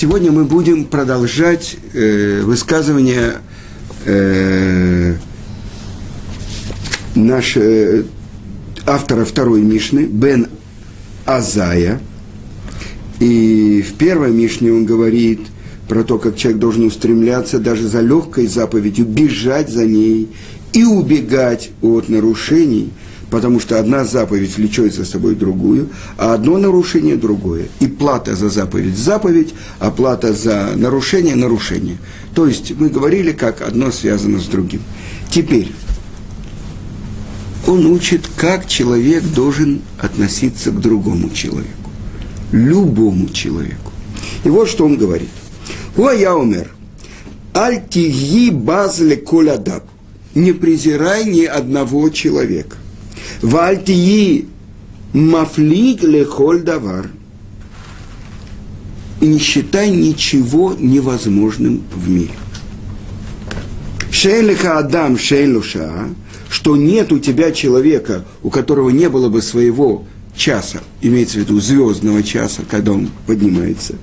Сегодня мы будем продолжать э, высказывание э, нашего э, автора второй Мишны, Бен Азая. И в первой Мишне он говорит про то, как человек должен устремляться даже за легкой заповедью, бежать за ней и убегать от нарушений – потому что одна заповедь влечет за собой другую, а одно нарушение – другое. И плата за заповедь – заповедь, а плата за нарушение – нарушение. То есть мы говорили, как одно связано с другим. Теперь, он учит, как человек должен относиться к другому человеку, любому человеку. И вот что он говорит. Я умер. Альтиги базле колядаб. Не презирай ни одного человека. Вальтии мафлиг лехоль давар. И не считай ничего невозможным в мире. Шейлиха Адам Шейлуша, что нет у тебя человека, у которого не было бы своего часа, имеется в виду звездного часа, когда он поднимается.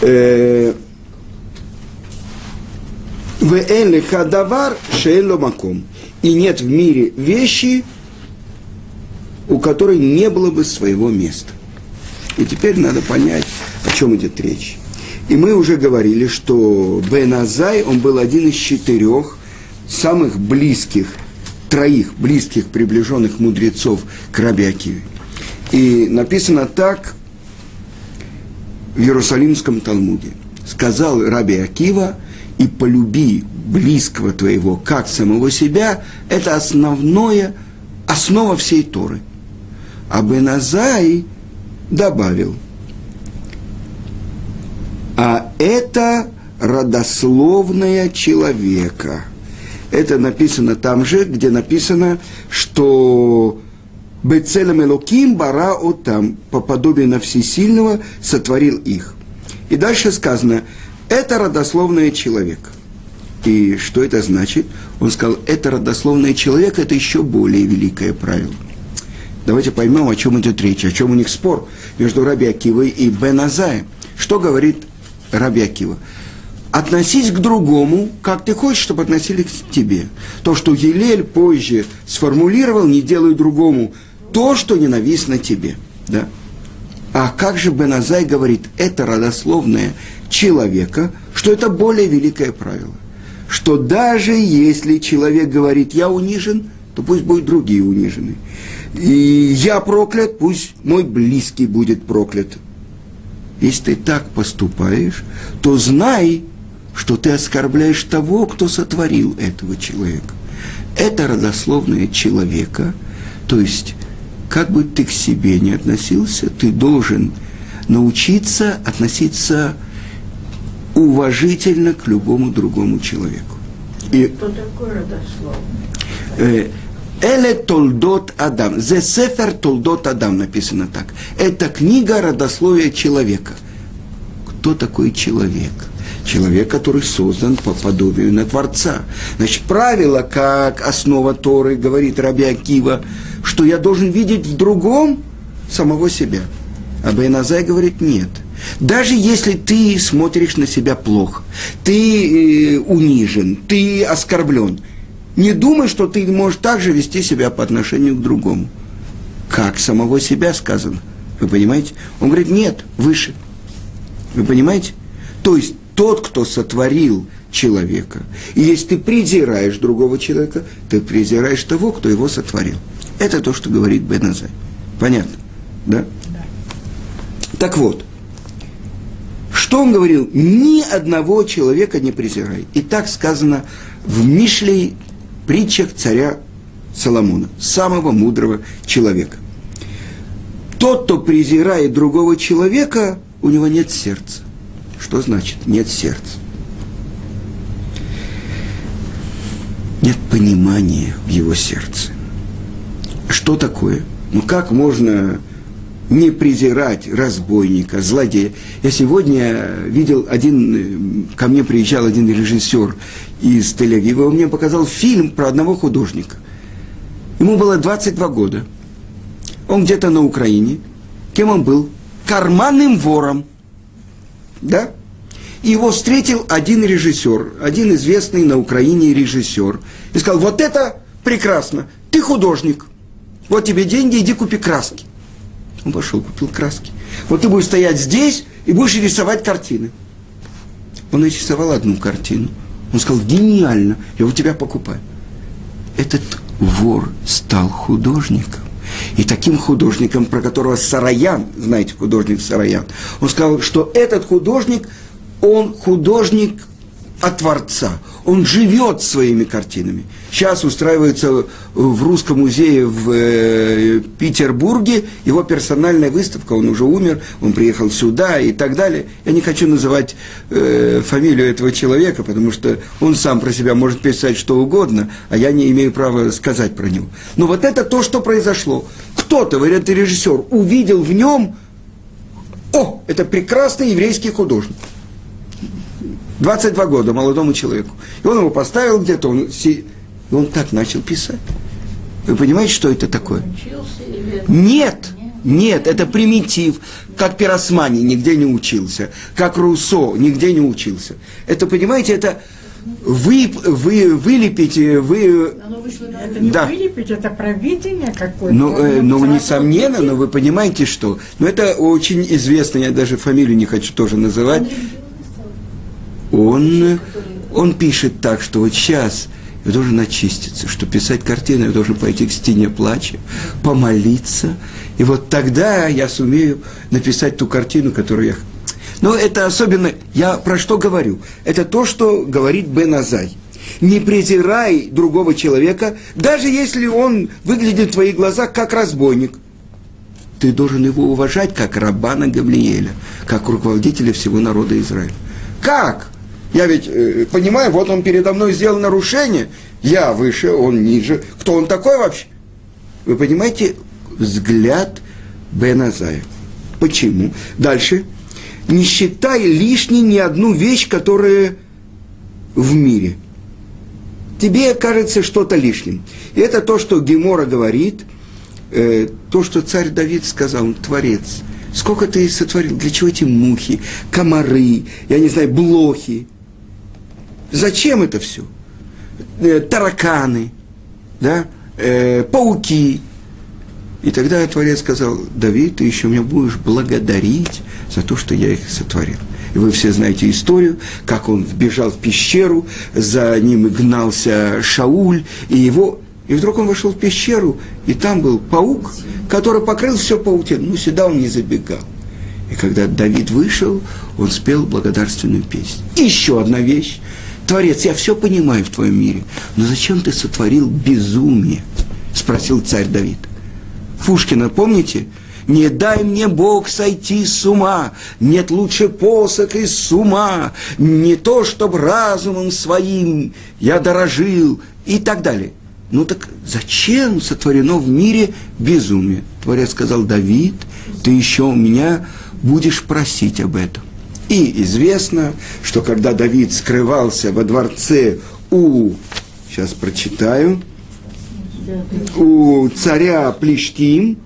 Э, в Элиха Давар Шейло Маком. И нет в мире вещи, у которой не было бы своего места. И теперь надо понять, о чем идет речь. И мы уже говорили, что Бен Азай, он был один из четырех самых близких, троих близких приближенных мудрецов к Раби. И написано так в Иерусалимском Талмуде. Сказал Раби Акива, и полюби близкого твоего, как самого себя, это основное, основа всей Торы – а Беназай добавил, а это родословная человека. Это написано там же, где написано, что Бецелем Элоким бара там, по подобию на всесильного, сотворил их. И дальше сказано, это родословное человека. И что это значит? Он сказал, это родословное человека, это еще более великое правило. Давайте поймем, о чем идет речь, о чем у них спор между Раби Акивой и Бен Азаем. Что говорит Раби Акива? Относись к другому, как ты хочешь, чтобы относились к тебе. То, что Елель позже сформулировал, не делай другому то, что ненавистно тебе. Да? А как же Беназай говорит, это родословное человека, что это более великое правило. Что даже если человек говорит, я унижен, то пусть будут другие унижены и я проклят, пусть мой близкий будет проклят. Если ты так поступаешь, то знай, что ты оскорбляешь того, кто сотворил этого человека. Это родословное человека, то есть, как бы ты к себе не относился, ты должен научиться относиться уважительно к любому другому человеку. И, Что такое родословное? Эле Толдот Адам. Зе Сефер Толдот Адам написано так. Это книга родословия человека. Кто такой человек? Человек, который создан по подобию на Творца. Значит, правило, как основа Торы, говорит Раби Акива, что я должен видеть в другом самого себя. А Байназай говорит, нет. Даже если ты смотришь на себя плохо, ты э, унижен, ты оскорблен – не думай, что ты можешь так же вести себя по отношению к другому. Как самого себя сказано. Вы понимаете? Он говорит, нет, выше. Вы понимаете? То есть тот, кто сотворил человека, и если ты презираешь другого человека, ты презираешь того, кто его сотворил. Это то, что говорит Беназай. Понятно? Да? да? Так вот, что он говорил? Ни одного человека не презирай. И так сказано в Мишлей притчах царя Соломона, самого мудрого человека. Тот, кто презирает другого человека, у него нет сердца. Что значит нет сердца? Нет понимания в его сердце. Что такое? Ну как можно не презирать разбойника, злодея. Я сегодня видел один, ко мне приезжал один режиссер из Тель-Авива, он мне показал фильм про одного художника. Ему было 22 года. Он где-то на Украине. Кем он был? Карманным вором. да? Его встретил один режиссер, один известный на Украине режиссер. И сказал, вот это прекрасно, ты художник, вот тебе деньги, иди купи краски. Он пошел, купил краски. Вот ты будешь стоять здесь и будешь рисовать картины. Он нарисовал одну картину. Он сказал, гениально, я у тебя покупаю. Этот вор стал художником. И таким художником, про которого Сараян, знаете, художник Сараян, он сказал, что этот художник – он художник от Творца. Он живет своими картинами. Сейчас устраивается в Русском музее в э, Петербурге его персональная выставка. Он уже умер, он приехал сюда и так далее. Я не хочу называть э, фамилию этого человека, потому что он сам про себя может писать что угодно, а я не имею права сказать про него. Но вот это то, что произошло. Кто-то, говорят, режиссер, увидел в нем, о, это прекрасный еврейский художник. 22 года молодому человеку. И он его поставил где-то, он, и он так начал писать. Вы понимаете, что это такое? Нет, нет, это примитив. Как Пиросмани нигде не учился, как Руссо нигде не учился. Это, понимаете, это вы, вы вылепить, вы... Это не да. вылепить, это провидение какое-то. Ну, э, ну несомненно, но вы понимаете, что... Но это очень известно, я даже фамилию не хочу тоже называть он, он пишет так, что вот сейчас я должен очиститься, что писать картину я должен пойти к стене плача, помолиться, и вот тогда я сумею написать ту картину, которую я... Но это особенно, я про что говорю? Это то, что говорит Бен Азай. Не презирай другого человека, даже если он выглядит в твоих глазах как разбойник. Ты должен его уважать как Рабана Гавлиеля, как руководителя всего народа Израиля. Как? Я ведь э, понимаю, вот он передо мной сделал нарушение, я выше, он ниже. Кто он такой вообще? Вы понимаете, взгляд Беназая. Почему? Дальше. Не считай лишней ни одну вещь, которая в мире. Тебе кажется что-то лишним. И это то, что Гемора говорит, э, то, что царь Давид сказал, творец. Сколько ты сотворил? Для чего эти мухи, комары, я не знаю, блохи? Зачем это все? Э, тараканы, да? э, пауки. И тогда Творец сказал, Давид, ты еще меня будешь благодарить за то, что я их сотворил. И вы все знаете историю, как он вбежал в пещеру, за ним гнался Шауль, и его... И вдруг он вошел в пещеру, и там был паук, который покрыл все паутиной. Ну, сюда он не забегал. И когда Давид вышел, он спел благодарственную песню. Еще одна вещь. Творец, я все понимаю в твоем мире, но зачем ты сотворил безумие? Спросил царь Давид. Пушкина, помните? Не дай мне Бог сойти с ума, нет лучше посох из ума, не то, чтоб разумом своим я дорожил и так далее. Ну так зачем сотворено в мире безумие? Творец сказал, Давид, ты еще у меня будешь просить об этом. И известно, что когда Давид скрывался во дворце у, сейчас прочитаю, у царя Плештим,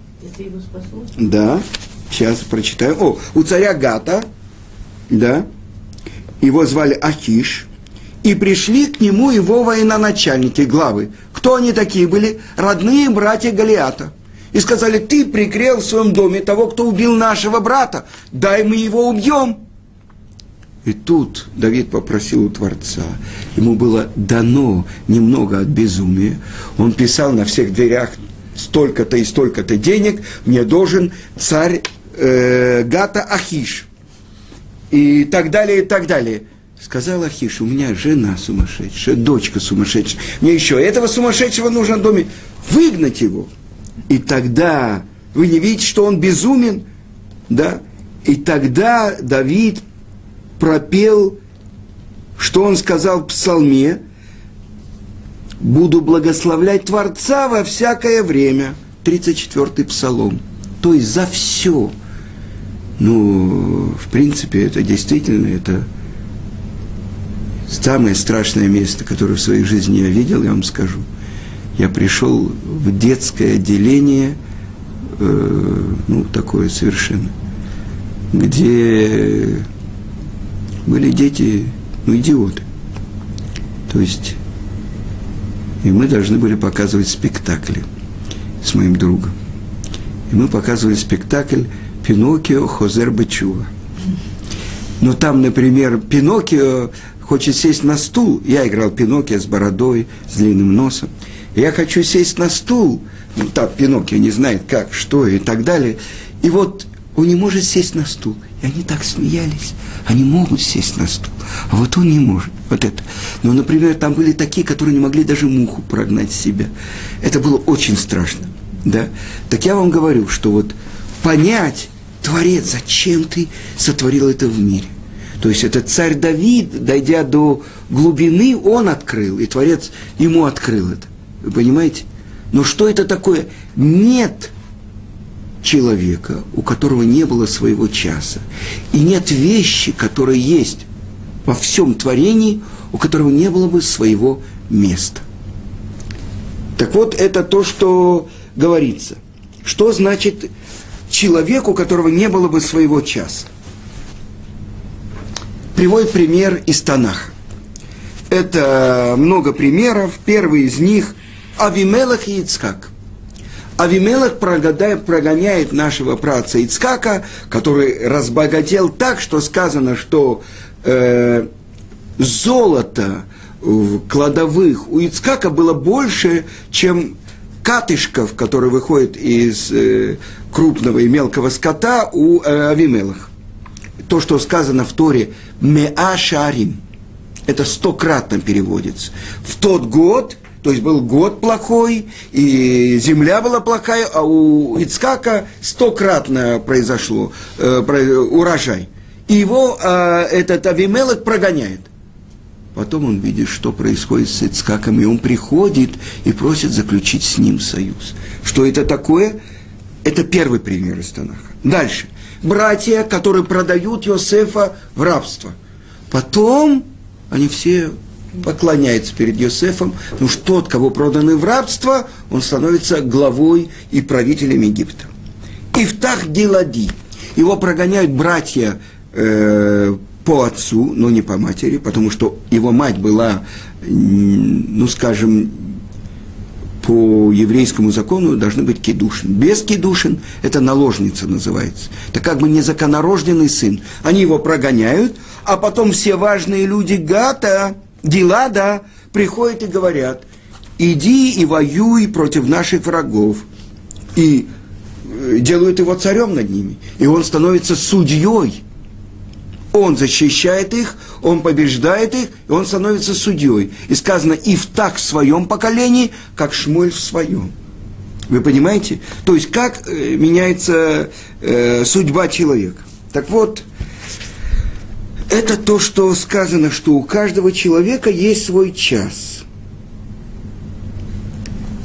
да, сейчас прочитаю, о, у царя Гата, да, его звали Ахиш, и пришли к нему его военачальники, главы. Кто они такие были? Родные братья Галиата. И сказали, ты прикрел в своем доме того, кто убил нашего брата, дай мы его убьем. И тут Давид попросил у Творца. Ему было дано немного от безумия. Он писал на всех дверях столько-то и столько-то денег. Мне должен царь э, Гата Ахиш. И так далее, и так далее. Сказал Ахиш, у меня жена сумасшедшая, дочка сумасшедшая. Мне еще этого сумасшедшего нужно в доме выгнать его. И тогда, вы не видите, что он безумен? Да? И тогда Давид пропел, что он сказал в псалме, «Буду благословлять Творца во всякое время». 34-й псалом. То есть за все. Ну, в принципе, это действительно, это самое страшное место, которое в своей жизни я видел, я вам скажу. Я пришел в детское отделение, э, ну, такое совершенно, где были дети, ну, идиоты. То есть, и мы должны были показывать спектакли с моим другом. И мы показывали спектакль «Пиноккио Хозер Бачува». Но там, например, Пиноккио хочет сесть на стул. Я играл Пиноккио с бородой, с длинным носом. Я хочу сесть на стул. Ну, так, Пиноккио не знает как, что и так далее. И вот он не может сесть на стул. И они так смеялись. Они могут сесть на стул, а вот он не может. Вот это. Но, например, там были такие, которые не могли даже муху прогнать себя. Это было очень страшно. Да? Так я вам говорю, что вот понять, Творец, зачем ты сотворил это в мире? То есть это царь Давид, дойдя до глубины, он открыл, и Творец ему открыл это. Вы понимаете? Но что это такое? Нет человека, у которого не было своего часа. И нет вещи, которая есть во всем творении, у которого не было бы своего места. Так вот, это то, что говорится. Что значит человек, у которого не было бы своего часа? Приводит пример из Танаха. Это много примеров. Первый из них – Авимелах и Ицкак – Авимелах прогоняет нашего праца Ицкака, который разбогател так, что сказано, что э, золото в кладовых у Ицкака было больше, чем катышков, которые выходят из э, крупного и мелкого скота у э, Авимелах. То, что сказано в Торе «Меа шарим», это стократно переводится. В тот год – то есть был год плохой, и земля была плохая, а у Ицкака стократно произошло э, урожай. И его э, этот Авимелок прогоняет. Потом он видит, что происходит с Ицкаком, и он приходит и просит заключить с ним союз. Что это такое? Это первый пример из Танаха. Дальше. Братья, которые продают Йосефа в рабство. Потом они все поклоняется перед Йосефом, потому что тот, кого проданы в рабство, он становится главой и правителем Египта. Ифтах Гилади. Его прогоняют братья э, по отцу, но не по матери, потому что его мать была, ну скажем, по еврейскому закону должны быть кедушин. Без кедушин это наложница называется. Это как бы незаконорожденный сын. Они его прогоняют, а потом все важные люди Гата, дела, да, приходят и говорят, иди и воюй против наших врагов. И э, делают его царем над ними. И он становится судьей. Он защищает их, он побеждает их, и он становится судьей. И сказано, и в так в своем поколении, как Шмуль в своем. Вы понимаете? То есть, как э, меняется э, судьба человека. Так вот, это то, что сказано, что у каждого человека есть свой час.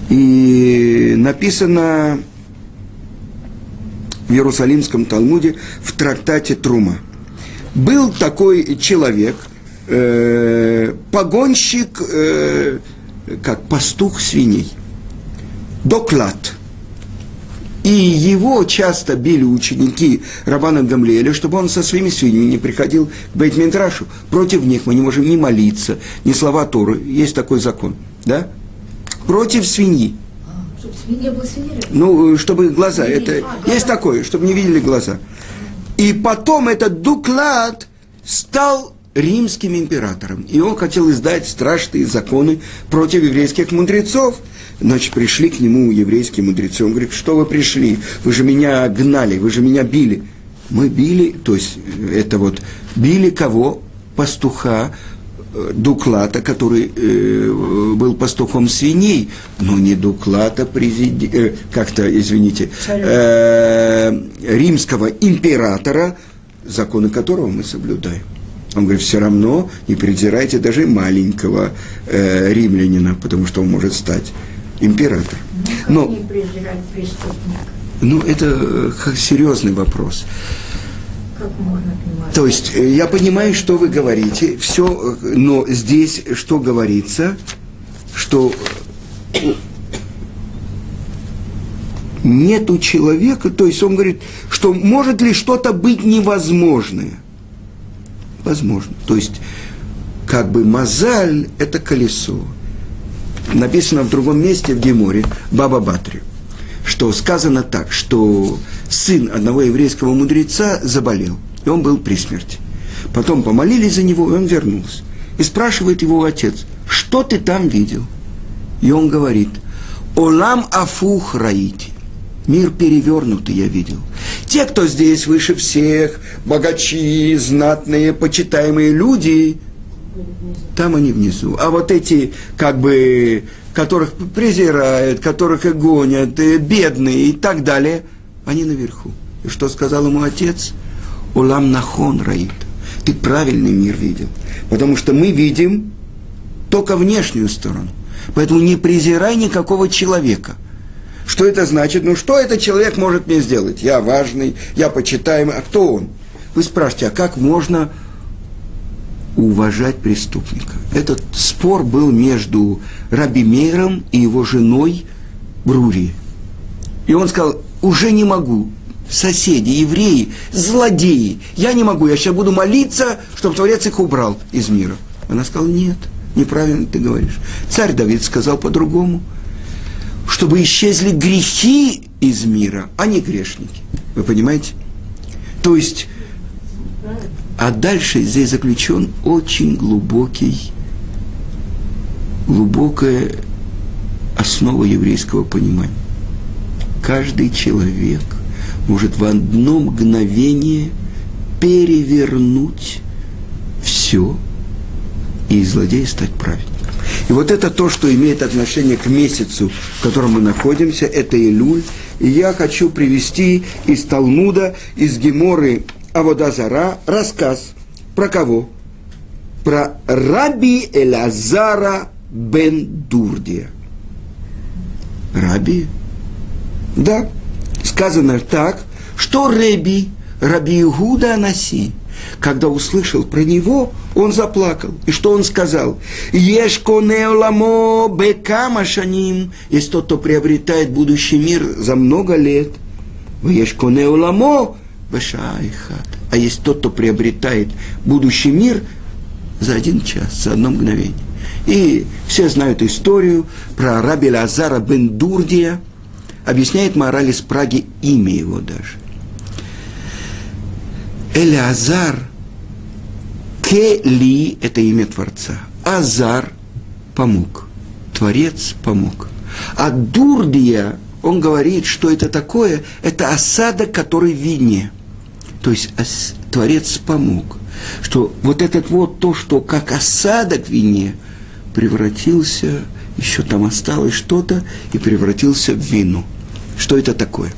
И написано в Иерусалимском Талмуде в трактате Трума. Был такой человек, э, погонщик, э, как пастух свиней, доклад – и его часто били ученики Рабана Гамлеля, чтобы он со своими свиньями не приходил к Бейтментрашу. Против них мы не можем ни молиться, ни слова Торы. Есть такой закон. Да? Против свиньи. А, чтобы свинья была свинья? Ну, чтобы глаза. Это, а, есть такое, чтобы не видели глаза. И потом этот Дуклад стал римским императором. И он хотел издать страшные законы против еврейских мудрецов – Значит, пришли к нему еврейские мудрецы. Он говорит, что вы пришли? Вы же меня гнали, вы же меня били. Мы били, то есть это вот, били кого? Пастуха, э, Дуклата, который э, был пастухом свиней, но не Дуклата, президент, э, как-то, извините, э, римского императора, законы которого мы соблюдаем. Он говорит, все равно не презирайте даже маленького э, римлянина, потому что он может стать император. Ну, Но, ну это э, серьезный вопрос. Как можно понимать? То есть, э, я понимаю, что вы говорите, все, э, но здесь что говорится, что нету человека, то есть он говорит, что может ли что-то быть невозможное. Возможно. То есть, как бы мозаль – это колесо. Написано в другом месте в Геморе, Баба Батри, что сказано так, что сын одного еврейского мудреца заболел, и он был при смерти. Потом помолились за него, и он вернулся. И спрашивает его отец, что ты там видел? И он говорит, Олам афух раити. Мир перевернутый я видел. Те, кто здесь выше всех, богачи, знатные, почитаемые люди, там они внизу. А вот эти, как бы, которых презирают, которых и гонят, и бедные и так далее, они наверху. И что сказал ему отец? Улам нахон раит. Ты правильный мир видел. Потому что мы видим только внешнюю сторону. Поэтому не презирай никакого человека. Что это значит? Ну, что этот человек может мне сделать? Я важный, я почитаемый. А кто он? Вы спрашиваете, а как можно уважать преступника? Этот спор был между Раби Мейром и его женой Брури. И он сказал, уже не могу, соседи, евреи, злодеи, я не могу, я сейчас буду молиться, чтобы Творец их убрал из мира. Она сказала, нет, неправильно ты говоришь. Царь Давид сказал по-другому, чтобы исчезли грехи из мира, а не грешники. Вы понимаете? То есть, а дальше здесь заключен очень глубокий, глубокая основа еврейского понимания. Каждый человек может в одно мгновение перевернуть все и из злодея стать праведником. И вот это то, что имеет отношение к месяцу, в котором мы находимся, это Илюль. И я хочу привести из Талмуда, из Геморы Аводазара рассказ. Про кого? Про Раби Элазара бен Дурдия. Раби? Да. Сказано так, что Реби, Раби Игуда Анаси – когда услышал про него, он заплакал. И что он сказал? Ешко неоламо бекама шаним. Есть тот, кто приобретает будущий мир за много лет. Ешко неоламо бешайхат. А есть тот, кто приобретает будущий мир за один час, за одно мгновение. И все знают историю про раби Лазара бен Дурдия. Объясняет мораль из Праги имя его даже. Элеазар, Кели – это имя Творца. Азар – помог. Творец помог. А Дурдия, он говорит, что это такое, это осадок, который в вине. То есть Творец помог. Что вот этот вот то, что как осадок в вине, превратился, еще там осталось что-то, и превратился в вину. Что это такое?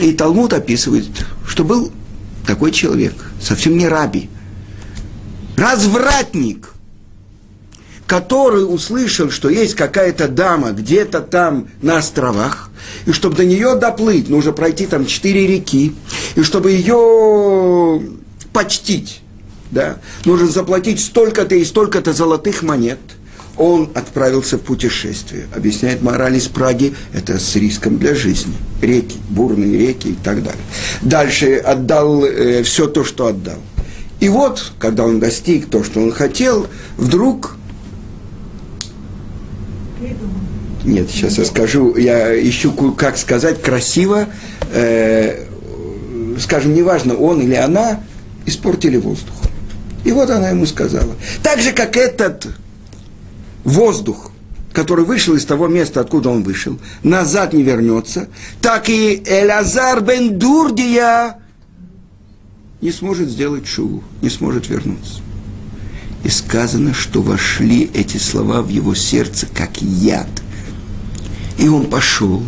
И Талмуд описывает, что был такой человек, совсем не раби, развратник, который услышал, что есть какая-то дама где-то там на островах, и чтобы до нее доплыть, нужно пройти там четыре реки, и чтобы ее почтить, да, нужно заплатить столько-то и столько-то золотых монет – он отправился в путешествие. Объясняет мораль из Праги, это с риском для жизни. Реки, бурные реки и так далее. Дальше отдал э, все то, что отдал. И вот, когда он достиг то, что он хотел, вдруг... Нет, сейчас я скажу, я ищу, как сказать красиво, э, скажем, неважно, он или она испортили воздух. И вот она ему сказала. Так же, как этот воздух, который вышел из того места, откуда он вышел, назад не вернется, так и Элазар бен Дурдия не сможет сделать шуву, не сможет вернуться. И сказано, что вошли эти слова в его сердце, как яд. И он пошел,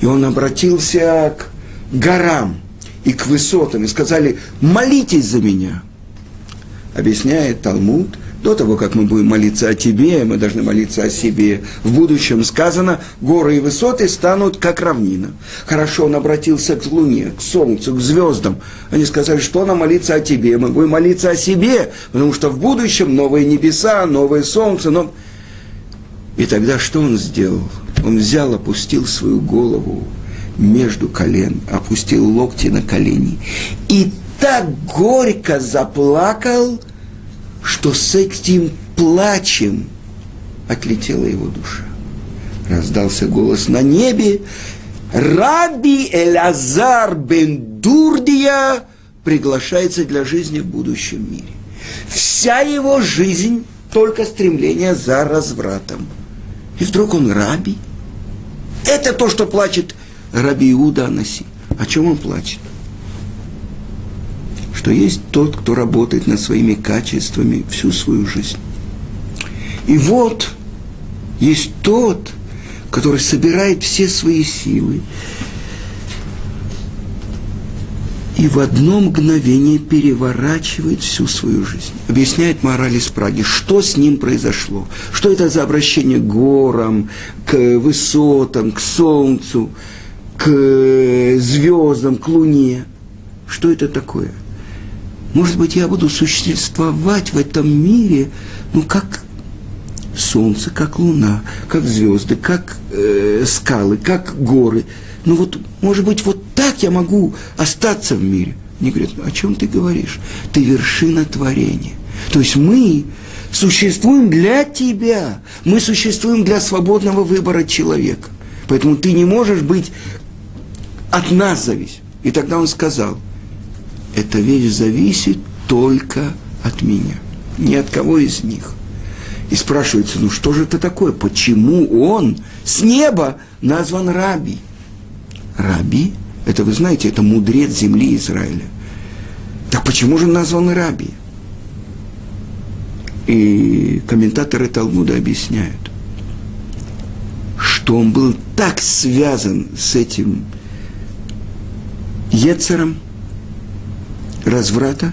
и он обратился к горам и к высотам, и сказали, молитесь за меня. Объясняет Талмуд, до того, как мы будем молиться о тебе, мы должны молиться о себе. В будущем сказано, горы и высоты станут как равнина. Хорошо, он обратился к Луне, к Солнцу, к звездам. Они сказали, что нам молиться о тебе, мы будем молиться о себе, потому что в будущем новые небеса, новое Солнце. Но... И тогда что он сделал? Он взял, опустил свою голову между колен, опустил локти на колени и так горько заплакал, что с этим плачем отлетела его душа. Раздался голос на небе. Раби Элазар бен Дурдия приглашается для жизни в будущем мире. Вся его жизнь только стремление за развратом. И вдруг он раби. Это то, что плачет Раби Иуда Анаси. О чем он плачет? Что есть тот, кто работает над своими качествами всю свою жизнь. И вот есть тот, который собирает все свои силы и в одно мгновение переворачивает всю свою жизнь. Объясняет мораль из Праги, что с ним произошло, что это за обращение к горам, к высотам, к солнцу, к звездам, к луне. Что это такое? Может быть, я буду существовать в этом мире, ну, как солнце, как луна, как звезды, как э, скалы, как горы. Ну вот, может быть, вот так я могу остаться в мире. Мне говорят, о чем ты говоришь? Ты вершина творения. То есть мы существуем для тебя. Мы существуем для свободного выбора человека. Поэтому ты не можешь быть от нас зависит. И тогда он сказал, эта вещь зависит только от меня, ни от кого из них. И спрашивается, ну что же это такое? Почему он с неба назван Раби? Раби, это вы знаете, это мудрец земли Израиля. Так почему же назван Раби? И комментаторы Талмуда объясняют, что он был так связан с этим Ецером, разврата,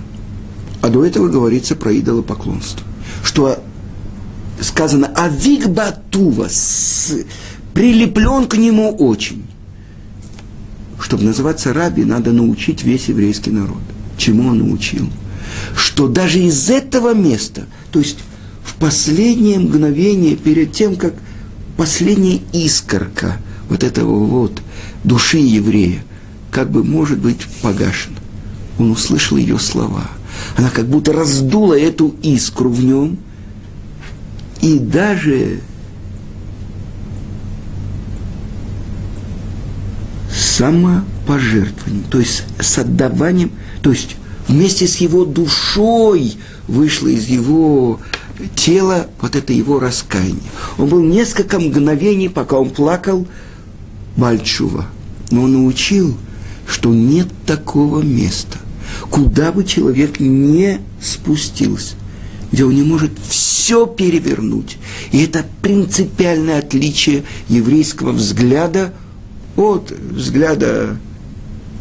а до этого говорится про идолопоклонство. Что сказано «Авик Батува» прилеплен к нему очень. Чтобы называться раби, надо научить весь еврейский народ. Чему он научил? Что даже из этого места, то есть в последнее мгновение, перед тем, как последняя искорка вот этого вот души еврея, как бы может быть погашена. Он услышал ее слова. Она как будто раздула эту искру в нем – и даже самопожертвованием, то есть с отдаванием, то есть вместе с его душой вышло из его тела вот это его раскаяние. Он был несколько мгновений, пока он плакал, Бальчува. Но он научил, что нет такого места, куда бы человек не спустился, где он не может все перевернуть. И это принципиальное отличие еврейского взгляда от взгляда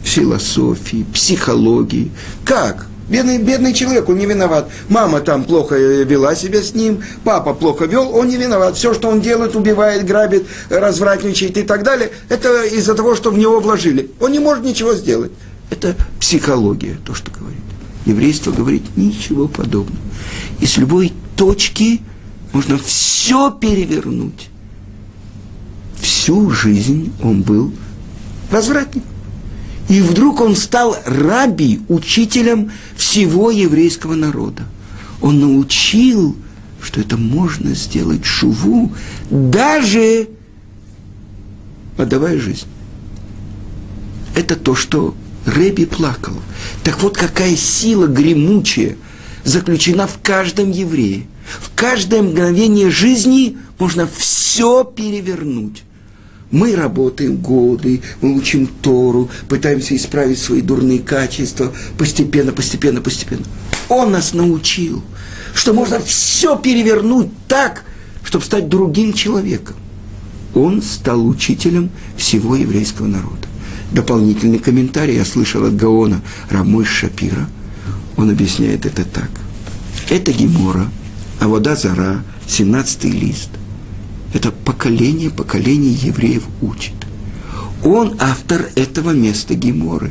философии, психологии. Как? Бедный, бедный человек, он не виноват. Мама там плохо вела себя с ним, папа плохо вел, он не виноват. Все, что он делает, убивает, грабит, развратничает и так далее, это из-за того, что в него вложили. Он не может ничего сделать. Это психология, то, что говорит. Еврейство говорит ничего подобного. И с любой точки можно все перевернуть. Всю жизнь он был развратник. И вдруг он стал раби, учителем всего еврейского народа. Он научил, что это можно сделать шуву, даже отдавая жизнь. Это то, что Рэби плакал. Так вот какая сила гремучая заключена в каждом еврее. В каждое мгновение жизни можно все перевернуть. Мы работаем годы, мы учим Тору, пытаемся исправить свои дурные качества постепенно, постепенно, постепенно. Он нас научил, что можно все перевернуть так, чтобы стать другим человеком. Он стал учителем всего еврейского народа. Дополнительный комментарий я слышал от Гаона Рамой Шапира. Он объясняет это так. Это Гемора, а вода Зара, 17 лист – это поколение, поколение евреев учит. Он автор этого места Геморы.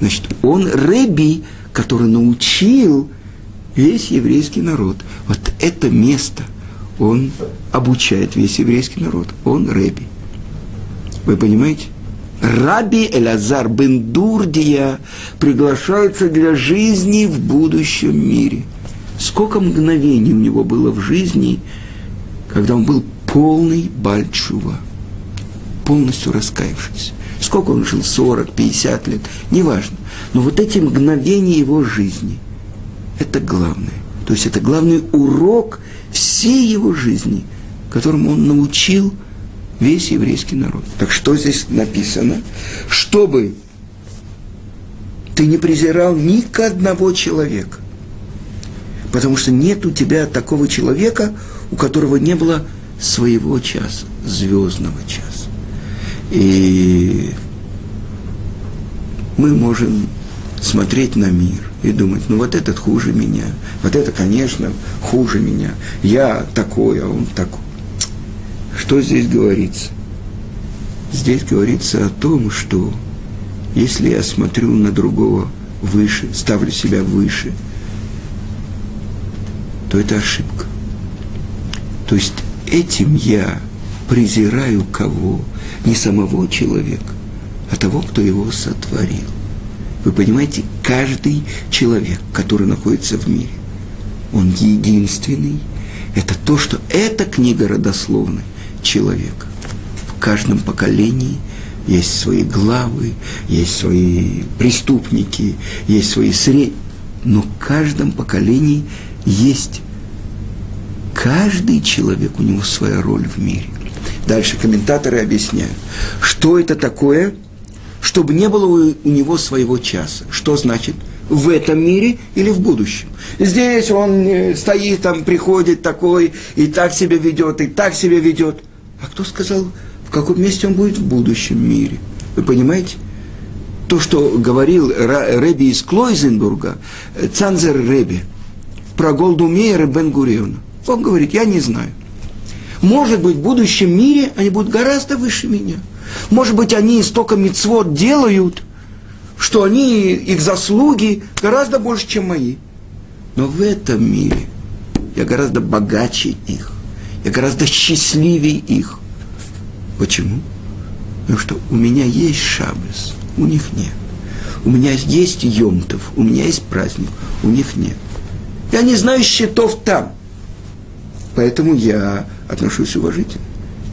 Значит, он Реби, который научил весь еврейский народ. Вот это место он обучает весь еврейский народ. Он Реби. Вы понимаете? Раби Элязар бен Дурдия приглашается для жизни в будущем мире. Сколько мгновений у него было в жизни, когда он был полный Бальчува, полностью раскаявшийся. Сколько он жил, 40, 50 лет, неважно. Но вот эти мгновения его жизни, это главное. То есть это главный урок всей его жизни, которому он научил весь еврейский народ. Так что здесь написано? Чтобы ты не презирал ни к одного человека. Потому что нет у тебя такого человека, у которого не было своего часа, звездного часа. И мы можем смотреть на мир и думать, ну вот этот хуже меня, вот это, конечно, хуже меня, я такой, а он такой. Что здесь говорится? Здесь говорится о том, что если я смотрю на другого выше, ставлю себя выше, то это ошибка. То есть этим я презираю кого? Не самого человека, а того, кто его сотворил. Вы понимаете, каждый человек, который находится в мире, он единственный. Это то, что эта книга родословная человека. В каждом поколении есть свои главы, есть свои преступники, есть свои сред... Но в каждом поколении есть каждый человек, у него своя роль в мире. Дальше комментаторы объясняют, что это такое, чтобы не было у, у него своего часа. Что значит в этом мире или в будущем? Здесь он э, стоит, там приходит такой, и так себя ведет, и так себя ведет. А кто сказал, в каком месте он будет в будущем мире? Вы понимаете? То, что говорил Рэби из Клойзенбурга, э, Цанзер Рэби, про Голдумейра и Бен Гуриона. Он говорит, я не знаю. Может быть, в будущем мире они будут гораздо выше меня. Может быть, они столько мецвод делают, что они, их заслуги гораздо больше, чем мои. Но в этом мире я гораздо богаче их. Я гораздо счастливее их. Почему? Потому что у меня есть шабес, у них нет. У меня есть Йомтов, у меня есть праздник, у них нет. Я не знаю счетов там. Поэтому я отношусь уважительно.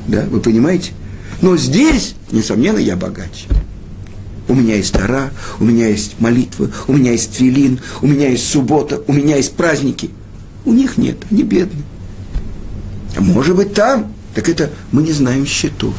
Да, вы понимаете? Но здесь, несомненно, я богаче. У меня есть Тара, у меня есть молитвы, у меня есть твилин, у меня есть суббота, у меня есть праздники. У них нет, они бедные. Может быть там, так это мы не знаем счетов.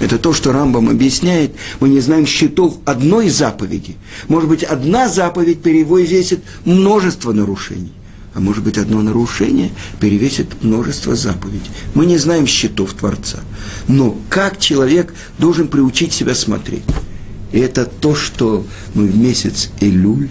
Это то, что Рамбам объясняет. Мы не знаем счетов одной заповеди. Может быть, одна заповедь перевесит множество нарушений. А может быть, одно нарушение перевесит множество заповедей. Мы не знаем счетов Творца. Но как человек должен приучить себя смотреть? И это то, что мы в месяц Илюль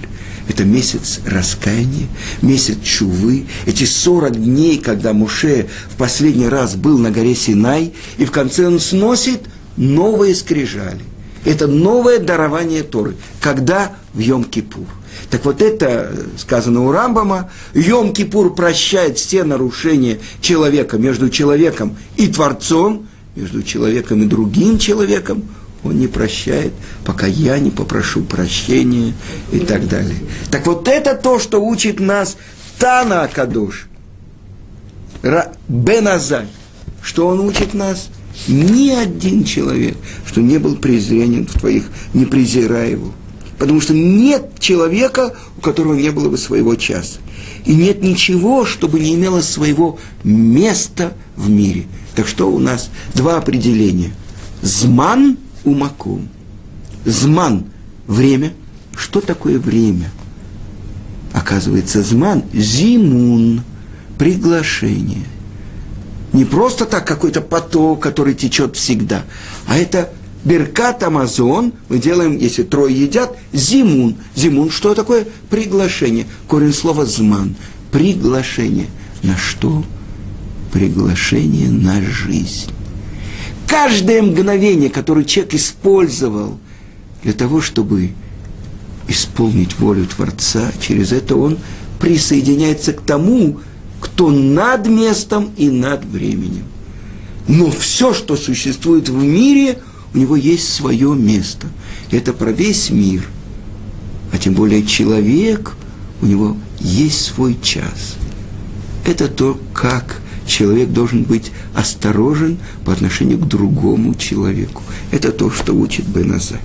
это месяц раскаяния, месяц чувы, эти 40 дней, когда Муше в последний раз был на горе Синай, и в конце он сносит новые скрижали. Это новое дарование Торы. Когда? В Йом-Кипур. Так вот это сказано у Рамбама. Йом-Кипур прощает все нарушения человека между человеком и Творцом, между человеком и другим человеком – он не прощает, пока я не попрошу прощения и так далее. Так вот это то, что учит нас Тана Акадош, Бен Азаль, что он учит нас, ни один человек, что не был презренен в твоих, не презирай его. Потому что нет человека, у которого не было бы своего часа. И нет ничего, чтобы не имело своего места в мире. Так что у нас два определения. Зман – умакум. Зман – время. Что такое время? Оказывается, зман – зимун, приглашение. Не просто так какой-то поток, который течет всегда, а это Беркат Амазон, мы делаем, если трое едят, зимун. Зимун, что такое? Приглашение. Корень слова зман. Приглашение. На что? Приглашение на жизнь каждое мгновение, которое человек использовал для того, чтобы исполнить волю Творца, через это он присоединяется к тому, кто над местом и над временем. Но все, что существует в мире, у него есть свое место. Это про весь мир. А тем более человек, у него есть свой час. Это то, как человек должен быть осторожен по отношению к другому человеку. Это то, что учит Беназа.